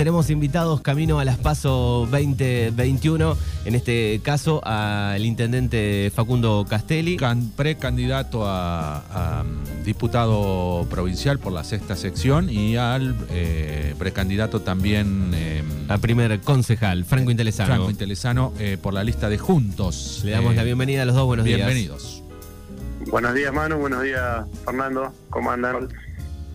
tenemos invitados camino a las PASO 2021, en este caso al intendente Facundo Castelli. precandidato a, mm, diputado provincial por la sexta sección y al eh, precandidato también... Eh, a primer concejal, Franco Intelesano. Franco Intelesano eh, por la lista de Juntos. Le damos la bienvenida a los dos, buenos días. Bienvenidos. Buenos días Manu, buenos días Fernando, ¿cómo andan?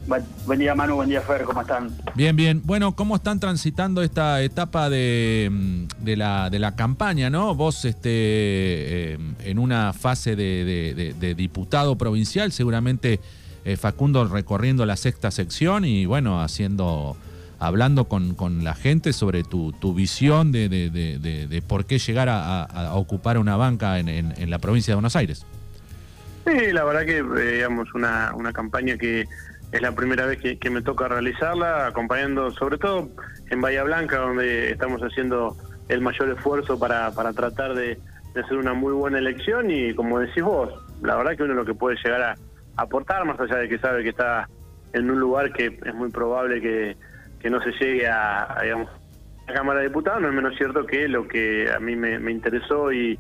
Buen día Manu, buen día Fer, ¿cómo están? Bien, bien. Bueno, ¿cómo están transitando esta etapa de, mm, la, de la campaña, no? Vos este, eh, en una fase de, diputado provincial, seguramente eh, Facundo recorriendo la sexta sección y bueno, haciendo, hablando con, la gente sobre tu, visión de, por qué llegar a, ocupar una banca en, la provincia de Buenos Aires. Sí, la verdad que, eh, digamos, una, una campaña que es la primera vez que, me toca realizarla, acompañando sobre todo en Bahía Blanca, donde estamos haciendo el mayor esfuerzo para, para tratar de, hacer una muy buena elección. Y como decís vos, la verdad que uno lo que puede llegar a aportar, más allá de que sabe que está en un lugar que es muy probable que, no se llegue a, a la Cámara de Diputados, no es menos cierto que lo que a mí me, interesó y,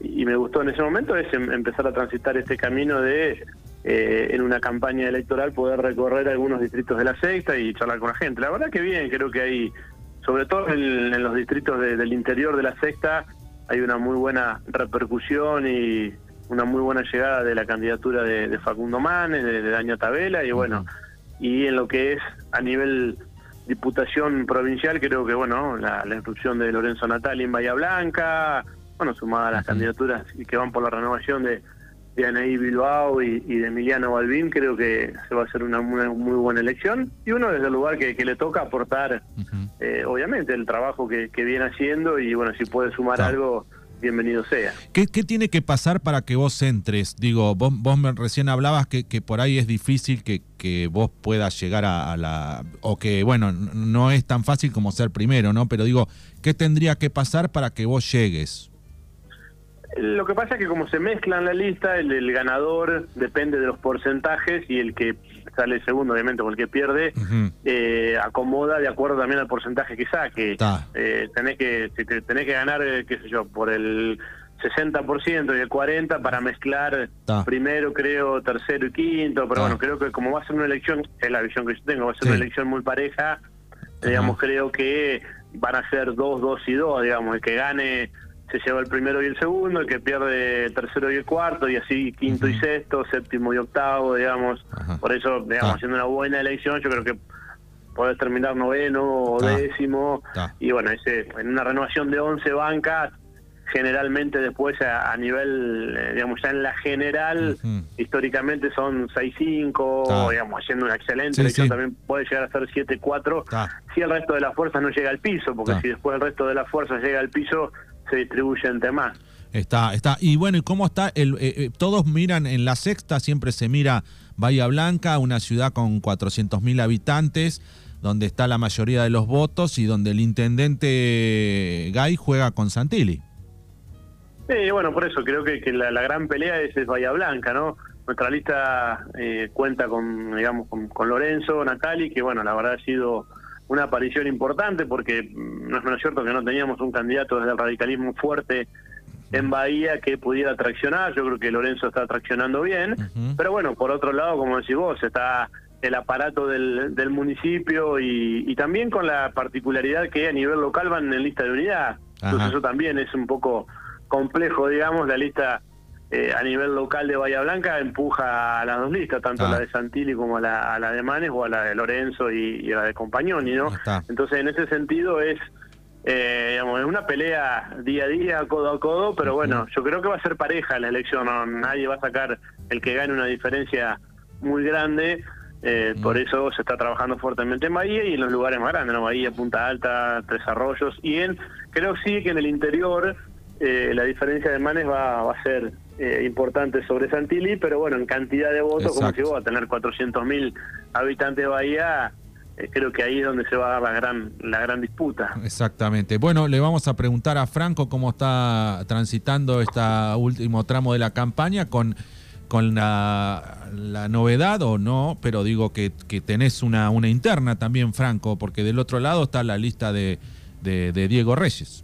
y me gustó en ese momento es em, empezar a transitar este camino de eh, en una campaña electoral poder recorrer algunos distritos de la sexta y charlar con la gente. La verdad que bien, creo que hay, sobre todo en, los distritos del interior de la sexta, hay una muy buena repercusión y una muy buena llegada de la candidatura de, Facundo Manes, de, Daño Tabela y bueno, y en lo que es a nivel diputación provincial, creo que bueno, la, la instrucción de Lorenzo Natali en Bahía Blanca, bueno, sumada a las candidaturas que van por la renovación de de Anaí Bilbao y, de Emiliano Balbín, creo que se va a hacer una muy, buena elección. Y uno desde el lugar que, le toca aportar, eh, obviamente, el trabajo que, viene haciendo y bueno, si puede sumar algo, bienvenido sea. ¿Qué, tiene que pasar para que vos entres? Digo, vos, vos me recién hablabas que, que por ahí es difícil que, que vos puedas llegar a, a, la... o que, bueno, no es tan fácil como ser primero, ¿no? Pero digo, ¿qué tendría que pasar para que vos llegues? Lo que pasa es que como se mezcla en la lista, el, ganador depende de los porcentajes y el que sale segundo, obviamente, o el que pierde, eh, acomoda de acuerdo también al porcentaje que saque. Eh, tenés que tenés que ganar, eh, qué sé yo, por el 60% y el 40% para mezclar primero, creo, tercero y quinto, pero bueno, creo que como va a ser una elección, es la visión que yo tengo, va a ser una elección muy pareja, digamos, creo que van a ser dos, dos y dos, digamos, el que gane se lleva el primero y el segundo, el que pierde el tercero y el cuarto, y así quinto y sexto, séptimo y octavo, digamos. Por eso, digamos, haciendo una buena elección, yo creo que podés terminar noveno o décimo. Y bueno, ese, en una renovación de 11 bancas, generalmente después a, nivel, eh, digamos, ya en la general, históricamente son 6-5, digamos, haciendo una excelente elección, también puede llegar a ser 7-4, si el resto de las fuerzas no llega al piso, porque si después el resto de las fuerzas llega al piso, se distribuye entre más. Está, está. Y bueno, ¿y cómo está? El, eh, eh, todos miran en la sexta, siempre se mira Bahía Blanca, una ciudad con 400.000 habitantes, donde está la mayoría de los votos y donde el intendente Gay juega con Santilli. Sí, bueno, por eso creo que, la, gran pelea es, Bahía Blanca, ¿no? Nuestra lista eh, cuenta con, digamos, con, con Lorenzo, Natali, que bueno, la verdad ha sido una aparición importante porque mm, no es menos cierto que no teníamos un candidato desde el radicalismo fuerte en Bahía que pudiera traccionar, yo creo que Lorenzo está traccionando bien, pero bueno, por otro lado, como decís vos, está el aparato del, del municipio y, y, también con la particularidad que a nivel local van en lista de unidad, entonces eso también es un poco complejo, digamos, la lista eh, a nivel local de Bahía Blanca empuja a las dos listas, tanto a la ah. de Santilli como a la, de Manes o a la de Lorenzo y, a la de Compañoni, ¿no? Entonces, en ese sentido es, eh, digamos, es una pelea día a día, codo a codo, pero bueno, yo creo que va a ser pareja la elección, nadie va a sacar el que gane una diferencia muy grande. Eh, por eso se está trabajando fuertemente en Bahía y en los lugares más grandes, ¿no? Bahía, Punta Alta, Tres Arroyos. Y en, creo sí que en el interior la diferencia de Manes va, va a ser eh, importante sobre Santilli, pero bueno, en cantidad de votos, como si vos a tener 400.000 habitantes de Bahía, eh, creo que ahí es donde se va a dar la gran, la gran disputa. Exactamente. Bueno, le vamos a preguntar a Franco cómo está transitando este último tramo de la campaña con con la, la novedad o no, pero digo que, que tenés una, una interna también, Franco, porque del otro lado está la lista de, de, de Diego Reyes.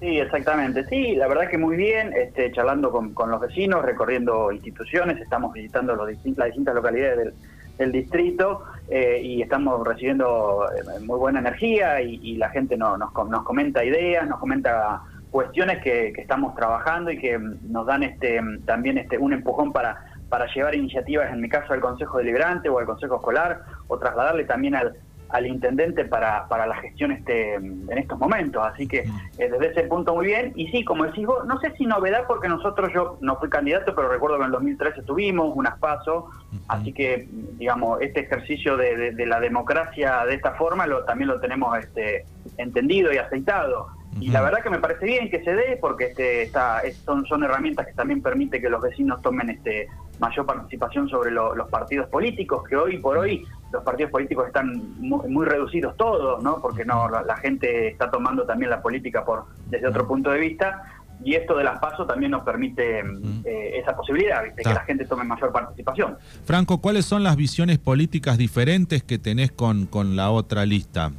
Sí, exactamente. Sí, la verdad que muy bien, este, charlando con, los vecinos, recorriendo instituciones, estamos visitando los distin- las distintas localidades del, distrito eh, y estamos recibiendo eh, muy buena energía y, la gente no- nos, nos comenta ideas, nos comenta cuestiones que, que estamos trabajando y que mm, nos dan este mm, también este un empujón para para llevar iniciativas, en mi caso al Consejo Deliberante o al Consejo Escolar, o trasladarle también al, al intendente para, para la gestión este, en estos momentos. Así que eh, desde ese punto muy bien. Y sí, como decís vos, no sé si novedad porque nosotros, yo no fui candidato, pero recuerdo que en el 2013 tuvimos unas pasos, así que, digamos, este ejercicio de, de- de la democracia de esta forma lo, también lo tenemos este, entendido y aceitado. Y la verdad que me parece bien que se dé porque este, está, es- son, son herramientas que también permite que los vecinos tomen este, mayor participación sobre lo- los partidos políticos, que hoy por hoy los partidos políticos están muy, muy reducidos todos, ¿no? Porque no la, la gente está tomando también la política por desde otro punto de vista y esto de las pasos también nos permite eh, esa posibilidad, ¿viste? que la gente tome mayor participación. Franco, ¿cuáles son las visiones políticas diferentes que tenés con, con la otra lista?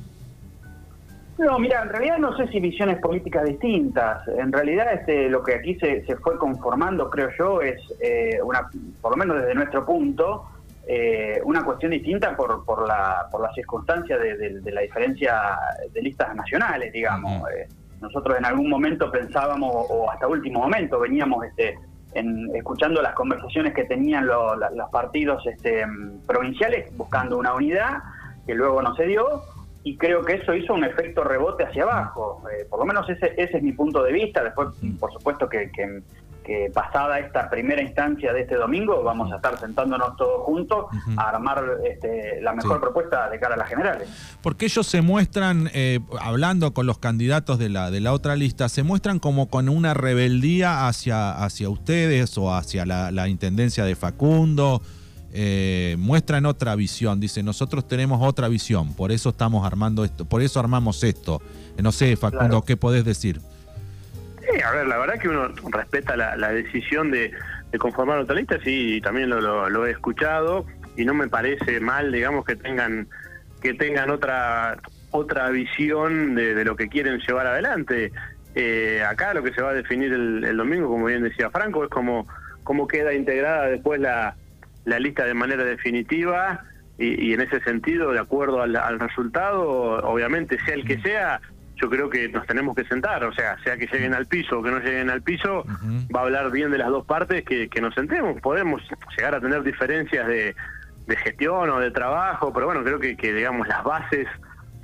No, mira, en realidad no sé si visiones políticas distintas. En realidad este, lo que aquí se, se fue conformando, creo yo, es eh, una, por lo menos desde nuestro punto, eh, una cuestión distinta por, por la por la circunstancia de, de- de la diferencia de listas nacionales, digamos. Eh, nosotros en algún momento pensábamos, o hasta último momento, veníamos este, en, escuchando las conversaciones que tenían lo- la- los partidos este, provinciales buscando una unidad, que luego no se dio, y creo que eso hizo un efecto rebote hacia abajo. Eh, por lo menos ese, ese es mi punto de vista. Después, por supuesto, que, que- que pasada esta primera instancia de este domingo, vamos a estar sentándonos todos juntos a armar este, la mejor Sí. propuesta de cara a las generales. Porque ellos se muestran, eh, hablando con los candidatos de la, de la otra lista, se muestran como con una rebeldía hacia, hacia ustedes o hacia la, la intendencia de Facundo. Eh, muestran otra visión, dice, nosotros tenemos otra visión, por eso estamos armando esto, por eso armamos esto. Eh, No sé, Facundo, Claro. ¿qué podés decir? Sí, a ver, la verdad que uno respeta la, la decisión de, de conformar otra lista, sí, y también lo, lo- lo he escuchado y no me parece mal, digamos, que tengan que tengan otra otra visión de, de lo que quieren llevar adelante. Eh, acá lo que se va a definir el, el domingo, como bien decía Franco, es como cómo queda integrada después la, la lista de manera definitiva y, y en ese sentido, de acuerdo al, al resultado, obviamente, sea el que sea, yo creo que nos tenemos que sentar, o sea, sea que lleguen al piso o que no lleguen al piso, va a hablar bien de las dos partes, que, que nos sentemos. Podemos llegar a tener diferencias de, de gestión o de trabajo, pero bueno, creo que, que digamos, las bases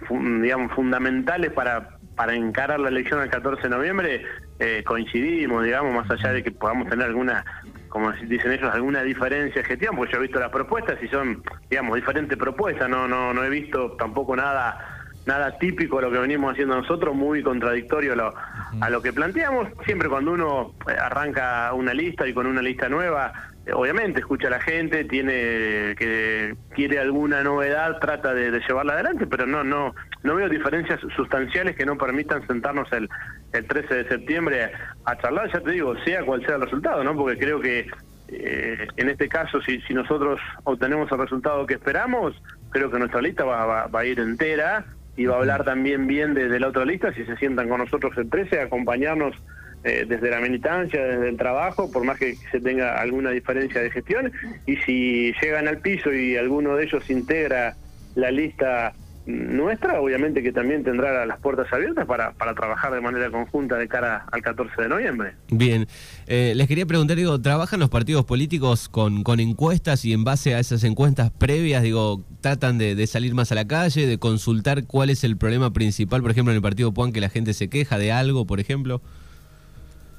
fun- digamos, fundamentales para, para encarar la elección el 14 de noviembre eh, coincidimos, digamos, más allá de que podamos tener alguna, como dicen ellos, alguna diferencia de gestión, porque yo he visto las propuestas y son, digamos, diferentes propuestas, no, no, no he visto tampoco nada nada típico de lo que venimos haciendo nosotros, muy contradictorio a lo, a lo que planteamos. Siempre cuando uno eh, arranca una lista y con una lista nueva, eh, obviamente escucha a la gente, tiene que quiere alguna novedad, trata de, de llevarla adelante, pero no no no veo diferencias sustanciales que no permitan sentarnos el, el 13 de septiembre a charlar, ya te digo, sea cual sea el resultado, ¿no? Porque creo que eh, en este caso, si, si nosotros obtenemos el resultado que esperamos, creo que nuestra lista va, va- va a ir entera y va a hablar también bien de, de la otra lista, si se sientan con nosotros el 13, acompañarnos eh, desde la militancia, desde el trabajo, por más que se tenga alguna diferencia de gestión, y si llegan al piso y alguno de ellos integra la lista nuestra, obviamente que también tendrá las puertas abiertas para, para trabajar de manera conjunta de cara al 14 de noviembre. Bien, Eh, les quería preguntar, digo, ¿trabajan los partidos políticos con, con encuestas y en base a esas encuestas previas, digo, tratan de, de salir más a la calle, de consultar cuál es el problema principal, por ejemplo, en el partido Puan, que la gente se queja de algo, por ejemplo?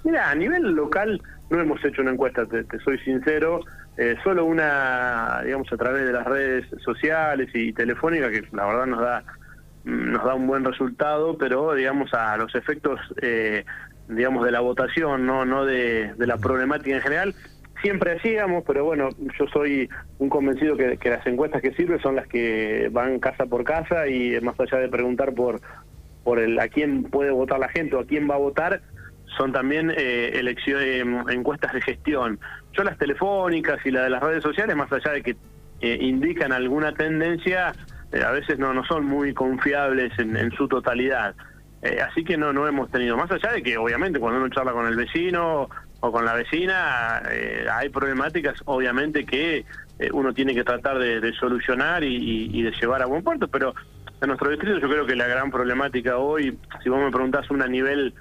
Mira, a nivel local no hemos hecho una encuesta, te, te soy sincero, eh, solo una, digamos, a través de las redes sociales y telefónicas, que la verdad nos da mm, nos da un buen resultado, pero digamos a los efectos, eh, digamos, de la votación, no, no de, la problemática en general, siempre hacíamos, pero bueno, yo soy un convencido que, que las encuestas que sirven son las que van casa por casa y más allá de preguntar por por el a quién puede votar la gente o a quién va a votar, son también eh, elecciones, encuestas de gestión. Yo las telefónicas y las de las redes sociales, más allá de que eh, indican alguna tendencia, eh, a veces no, no son muy confiables en, su totalidad. Eh, así que no, no hemos tenido, más allá de que obviamente cuando uno charla con el vecino o con la vecina, hay problemáticas obviamente que uno tiene que tratar de, solucionar y, de llevar a buen puerto, pero en nuestro distrito yo creo que la gran problemática hoy, si vos me preguntás una nivel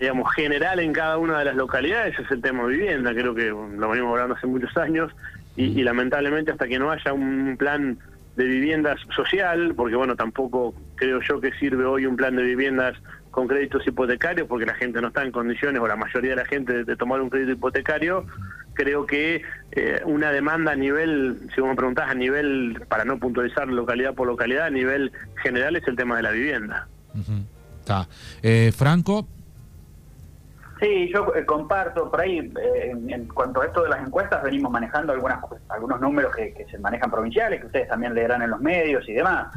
digamos, general en cada una de las localidades es el tema de vivienda, creo que lo venimos hablando hace muchos años y, lamentablemente hasta que no haya un plan de viviendas social, porque bueno, tampoco creo yo que sirve hoy un plan de viviendas con créditos hipotecarios, porque la gente no está en condiciones, o la mayoría de la gente, de, tomar un crédito hipotecario, creo que eh, una demanda a nivel, si vos me preguntás, a nivel, para no puntualizar localidad por localidad, a nivel general es el tema de la vivienda. Está. Eh, Franco, Sí, yo eh, comparto por ahí, eh, en, cuanto a esto de las encuestas, venimos manejando algunas, algunos números que, se manejan provinciales, que ustedes también leerán en los medios y demás.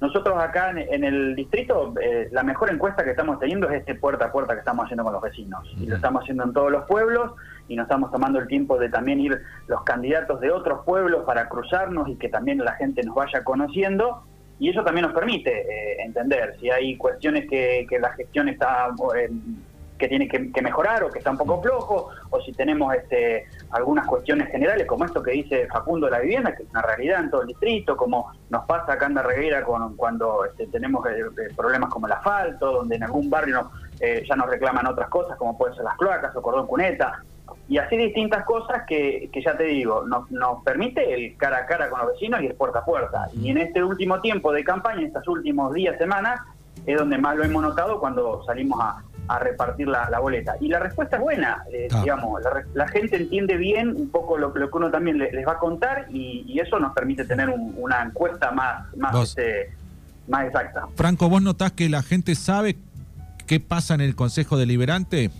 Nosotros acá en, el distrito, eh, la mejor encuesta que estamos teniendo es este puerta a puerta que estamos haciendo con los vecinos. Y lo estamos haciendo en todos los pueblos y nos estamos tomando el tiempo de también ir los candidatos de otros pueblos para cruzarnos y que también la gente nos vaya conociendo y eso también nos permite entender si hay cuestiones que, que la gestión está que tiene que, mejorar o que está un poco flojo, o si tenemos este, algunas cuestiones generales, como esto que dice Facundo de la vivienda, que es una realidad en todo el distrito, como nos pasa acá en Reguera con, cuando este, tenemos eh, eh, problemas como el asfalto, donde en algún barrio eh, ya nos reclaman otras cosas, como pueden ser las cloacas o cordón cuneta, y así distintas cosas que, que ya te digo, nos, nos permite el cara a cara con los vecinos y el puerta a puerta. Y en este último tiempo de campaña, en estos últimos días, semanas, es donde más lo hemos notado cuando salimos a, a repartir la, boleta. Y la respuesta es buena, eh, digamos, la, gente entiende bien un poco lo, que uno también les, va a contar y, eso nos permite tener una encuesta más, más, este, más exacta. Franco, ¿vos notás que la gente sabe qué pasa en el Consejo Deliberante?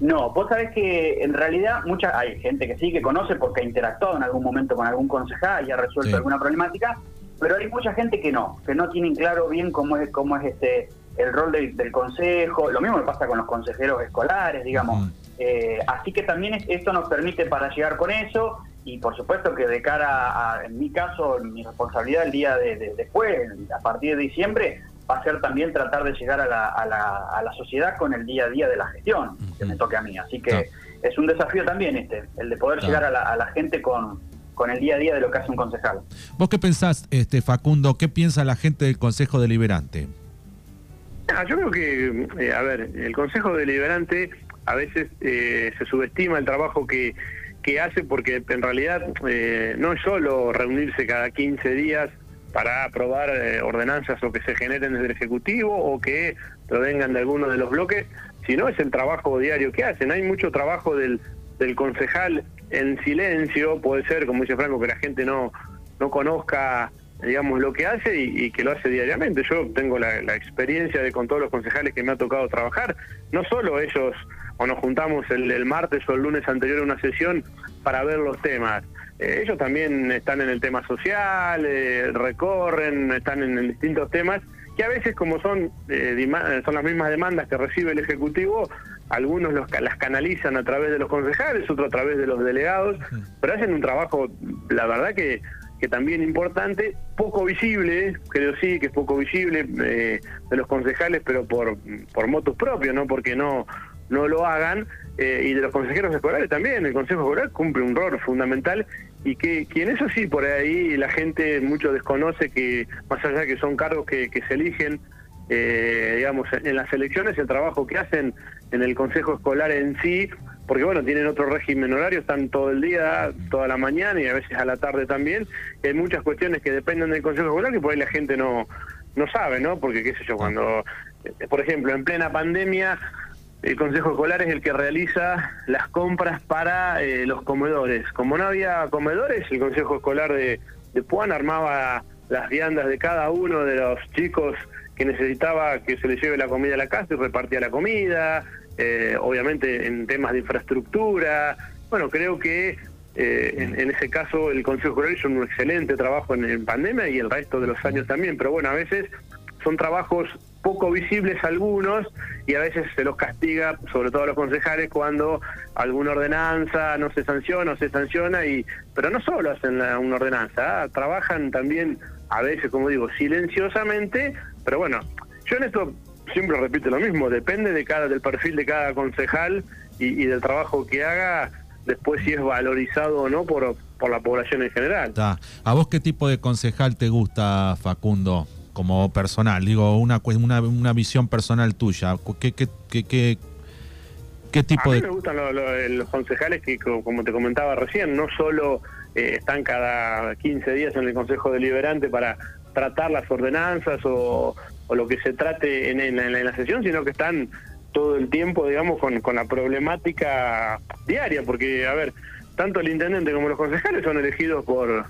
No, vos sabés que en realidad mucha, hay gente que sí, que conoce porque ha interactuado en algún momento con algún concejal y ha resuelto alguna problemática, pero hay mucha gente que no, que no tienen claro bien cómo es, cómo es este el rol del, consejo, lo mismo me pasa con los consejeros escolares, digamos. Eh, así que también esto nos permite para llegar con eso y por supuesto que de cara a, en mi caso, mi responsabilidad el día de, después, a partir de diciembre, va a ser también tratar de llegar a la, a la, a la sociedad con el día a día de la gestión que me toque a mí. Así que es un desafío también este, el de poder llegar a la, a la gente con, con el día a día de lo que hace un concejal. ¿Vos qué pensás, este Facundo? ¿Qué piensa la gente del Consejo Deliberante? Ah, yo creo que, eh, a ver, el Consejo Deliberante a veces eh, se subestima el trabajo que, que hace porque en realidad eh, no es solo reunirse cada 15 días para aprobar ordenanzas o que se generen desde el Ejecutivo o que provengan de alguno de los bloques, sino es el trabajo diario que hacen. Hay mucho trabajo del, del concejal en silencio, puede ser, como dice Franco, que la gente no, no conozca digamos, lo que hace y, que lo hace diariamente. Yo tengo la, experiencia de con todos los concejales que me ha tocado trabajar, no solo ellos, o nos juntamos el, martes o el lunes anterior a una sesión para ver los temas, eh, ellos también están en el tema social, eh, recorren, están en, distintos temas, que a veces como son, eh, son las mismas demandas que recibe el Ejecutivo, algunos los, las canalizan a través de los concejales, otros a través de los delegados, pero hacen un trabajo, la verdad que que también importante, poco visible, creo sí que es poco visible eh, de los concejales, pero por, por motos propios, no porque no, no lo hagan, eh, y de los consejeros escolares también, el Consejo Escolar cumple un rol fundamental y que, quien eso sí, por ahí la gente mucho desconoce que, más allá de que son cargos que, que se eligen, eh, digamos, en las elecciones, el trabajo que hacen en el Consejo Escolar en sí, porque bueno, tienen otro régimen horario, están todo el día, toda la mañana y a veces a la tarde también. hay muchas cuestiones que dependen del Consejo Escolar que por ahí la gente no, no sabe, ¿no? Porque qué sé yo, cuando, eh, por ejemplo, en plena pandemia, el Consejo Escolar es el que realiza las compras para eh, los comedores. Como no había comedores, el Consejo Escolar de, de Puan armaba las viandas de cada uno de los chicos que necesitaba que se le lleve la comida a la casa y repartía la comida, eh, obviamente en temas de infraestructura. Bueno, creo que eh, en, ese caso el Consejo Escolar hizo un excelente trabajo en, pandemia y el resto de los años también, pero bueno, a veces son trabajos poco visibles algunos y a veces se los castiga, sobre todo a los concejales, cuando alguna ordenanza no se sanciona o se sanciona, y pero no solo hacen una ordenanza, ¿ah? trabajan también a veces, como digo, silenciosamente, pero bueno, yo en esto siempre repito lo mismo, depende de cada del perfil de cada concejal y, del trabajo que haga, después si es valorizado o no por, por la población en general. ¿A vos qué tipo de concejal te gusta, Facundo? Como personal, digo, una, una, una visión personal tuya. ¿Qué, qué, qué, qué, tipo a mí me gustan los, concejales que, como te comentaba recién, no solo eh, están cada 15 días en el Consejo Deliberante para tratar las ordenanzas o, o lo que se trate en, en, la sesión, sino que están todo el tiempo, digamos, con, con la problemática diaria, porque, a ver, tanto el intendente como los concejales son elegidos por,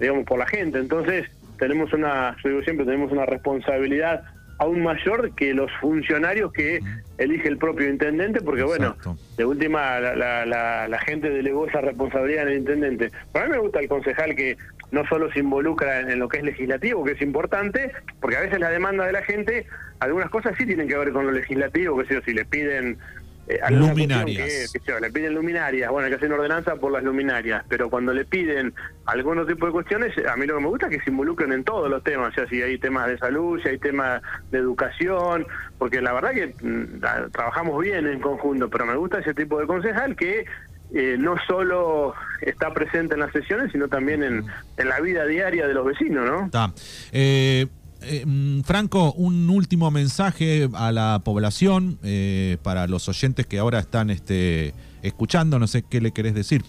digamos, por la gente, entonces tenemos una, yo digo siempre, tenemos una responsabilidad aún mayor que los funcionarios que elige el propio intendente, porque bueno, de última la, la, la, gente delegó esa responsabilidad en el intendente. Para mí me gusta el concejal que no solo se involucra en, lo que es legislativo, que es importante, porque a veces la demanda de la gente, algunas cosas sí tienen que ver con lo legislativo, que sé si le piden eh, luminarias. Que, le piden luminarias, bueno, hay que hacer una ordenanza por las luminarias, pero cuando le piden algunos tipos de cuestiones, a mí lo que me gusta es que se involucren en todos los temas, o sea, si hay temas de salud, si hay temas de educación, porque la verdad que mm, trabajamos bien en conjunto, pero me gusta ese tipo de concejal que eh, no solo está presente en las sesiones, sino también en, la vida diaria de los vecinos, ¿no? Está. Eh, eh, mm, Franco, un último mensaje a la población, para los oyentes que ahora están este, escuchando, no sé qué le querés decir.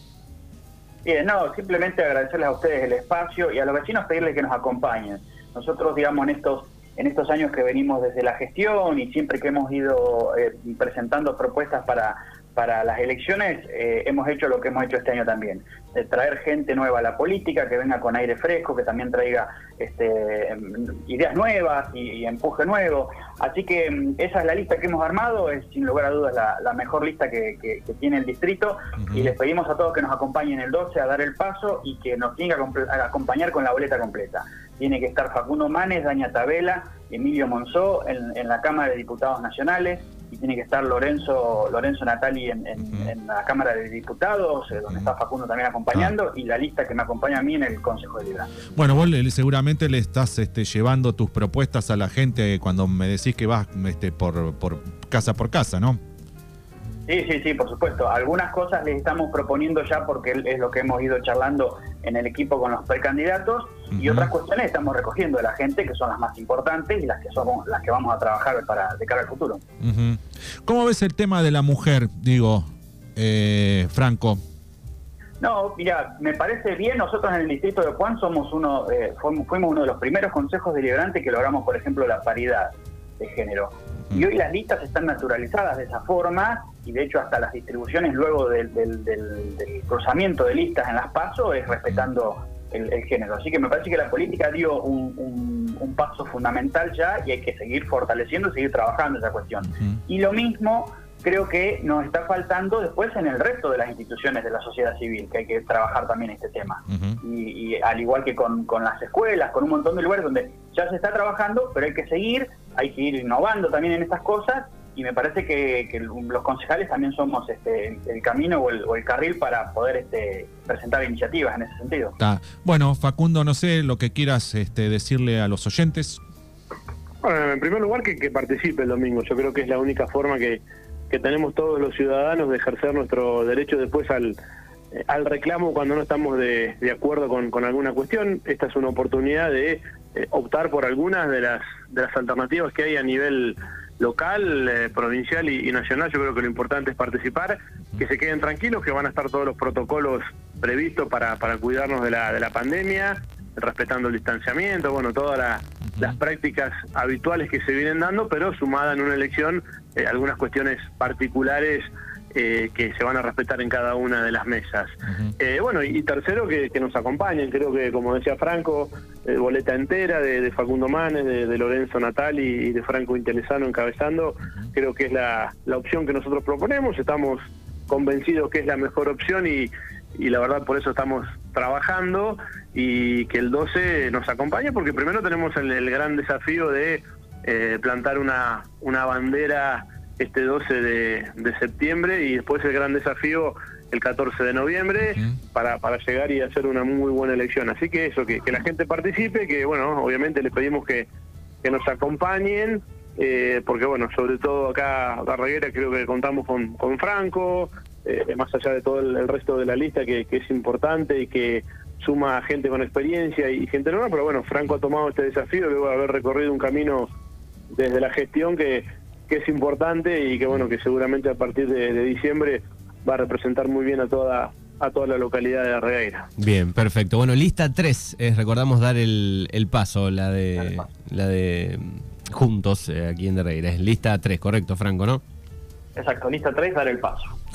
Bien, no, simplemente agradecerles a ustedes el espacio y a los vecinos pedirles que nos acompañen. Nosotros, digamos, en estos en estos años que venimos desde la gestión y siempre que hemos ido presentando propuestas para para las elecciones eh, hemos hecho lo que hemos hecho este año también, de traer gente nueva a la política, que venga con aire fresco, que también traiga este, ideas nuevas y, empuje nuevo. Así que mm, esa es la lista que hemos armado, es sin lugar a dudas la, mejor lista que, tiene el distrito y les pedimos a todos que nos acompañen el 12 a dar el paso y que nos tenga a acompañar con la boleta completa. Tiene que estar Facundo Manes, Daña Tabela, Emilio Monzó en, en la Cámara de Diputados Nacionales, y tiene que estar Lorenzo Lorenzo Natali en, la Cámara de Diputados, eh, donde está Facundo también acompañando, ah. y la lista que me acompaña a mí en el Consejo de Liderazgo. Bueno, vos seguramente le estás este, llevando tus propuestas a la gente cuando me decís que vas este, por, por casa por casa, ¿no? Sí, sí, sí, por supuesto. Algunas cosas les estamos proponiendo ya porque es lo que hemos ido charlando en el equipo con los precandidatos y otras cuestiones estamos recogiendo de la gente que son las más importantes y las que somos las que vamos a trabajar para de cara al futuro. ¿Cómo ves el tema de la mujer, digo, eh, Franco? No, mira, me parece bien. Nosotros en el distrito de Juan somos uno, eh, fuimos, uno de los primeros consejos deliberantes que logramos, por ejemplo, la paridad de género. Y hoy las listas están naturalizadas de esa forma y de hecho hasta las distribuciones luego del, cruzamiento de listas en las PASO es respetando el, género. Así que me parece que la política dio un, paso fundamental ya y hay que seguir fortaleciendo y seguir trabajando esa cuestión. Y lo mismo creo que nos está faltando después en el resto de las instituciones de la sociedad civil, que hay que trabajar también este tema. y, al igual que con, con, las escuelas, con un montón de lugares donde ya se está trabajando, pero hay que seguir, hay que ir innovando también en estas cosas y me parece que, los concejales también somos este, el, camino o el, carril para poder este, presentar iniciativas en ese sentido. Bueno, Facundo, no sé lo que quieras este, decirle a los oyentes. Bueno, en primer lugar que, participe el domingo. Yo creo que es la única forma que, tenemos todos los ciudadanos de ejercer nuestro derecho después al, al reclamo cuando no estamos de, acuerdo con, alguna cuestión. Esta es una oportunidad de eh, optar por algunas de las, de las alternativas que hay a nivel local, eh, provincial y, nacional, yo creo que lo importante es participar, que se queden tranquilos, que van a estar todos los protocolos previstos para, para cuidarnos de la, de la pandemia, respetando el distanciamiento, bueno, todas las prácticas habituales que se vienen dando, pero sumada en una elección eh, algunas cuestiones particulares eh, que se van a respetar en cada una de las mesas. Eh, bueno, y, tercero, que, nos acompañen, creo que, como decía Franco, eh, boleta entera de, Facundo Manes, de, Lorenzo Natal y, de Franco Intelesano encabezando, creo que es la, opción que nosotros proponemos, estamos convencidos que es la mejor opción y, la verdad por eso estamos trabajando y que el 12 nos acompañe, porque primero tenemos el gran desafío de eh, plantar una, una bandera este 12 de, de septiembre y después el gran desafío el 14 de noviembre para, para llegar y hacer una muy buena elección. Así que eso, que, que la gente participe, que bueno, obviamente le pedimos que, que nos acompañen, eh, porque bueno, sobre todo acá Barraguera creo que contamos con, con Franco, eh, más allá de todo el, resto de la lista que, que, es importante y que suma gente con experiencia y gente nueva, pero bueno, Franco ha tomado este desafío luego de haber recorrido un camino desde la gestión que, que es importante y que bueno, que seguramente a partir de, de diciembre va a representar muy bien a toda a toda la localidad de Arregueira. Bien, perfecto. Bueno, lista 3, es, recordamos dar el, el paso, la de la de Juntos eh, aquí en Arregueira. Es lista 3, correcto, Franco, ¿no? Exacto, lista 3, dar el paso.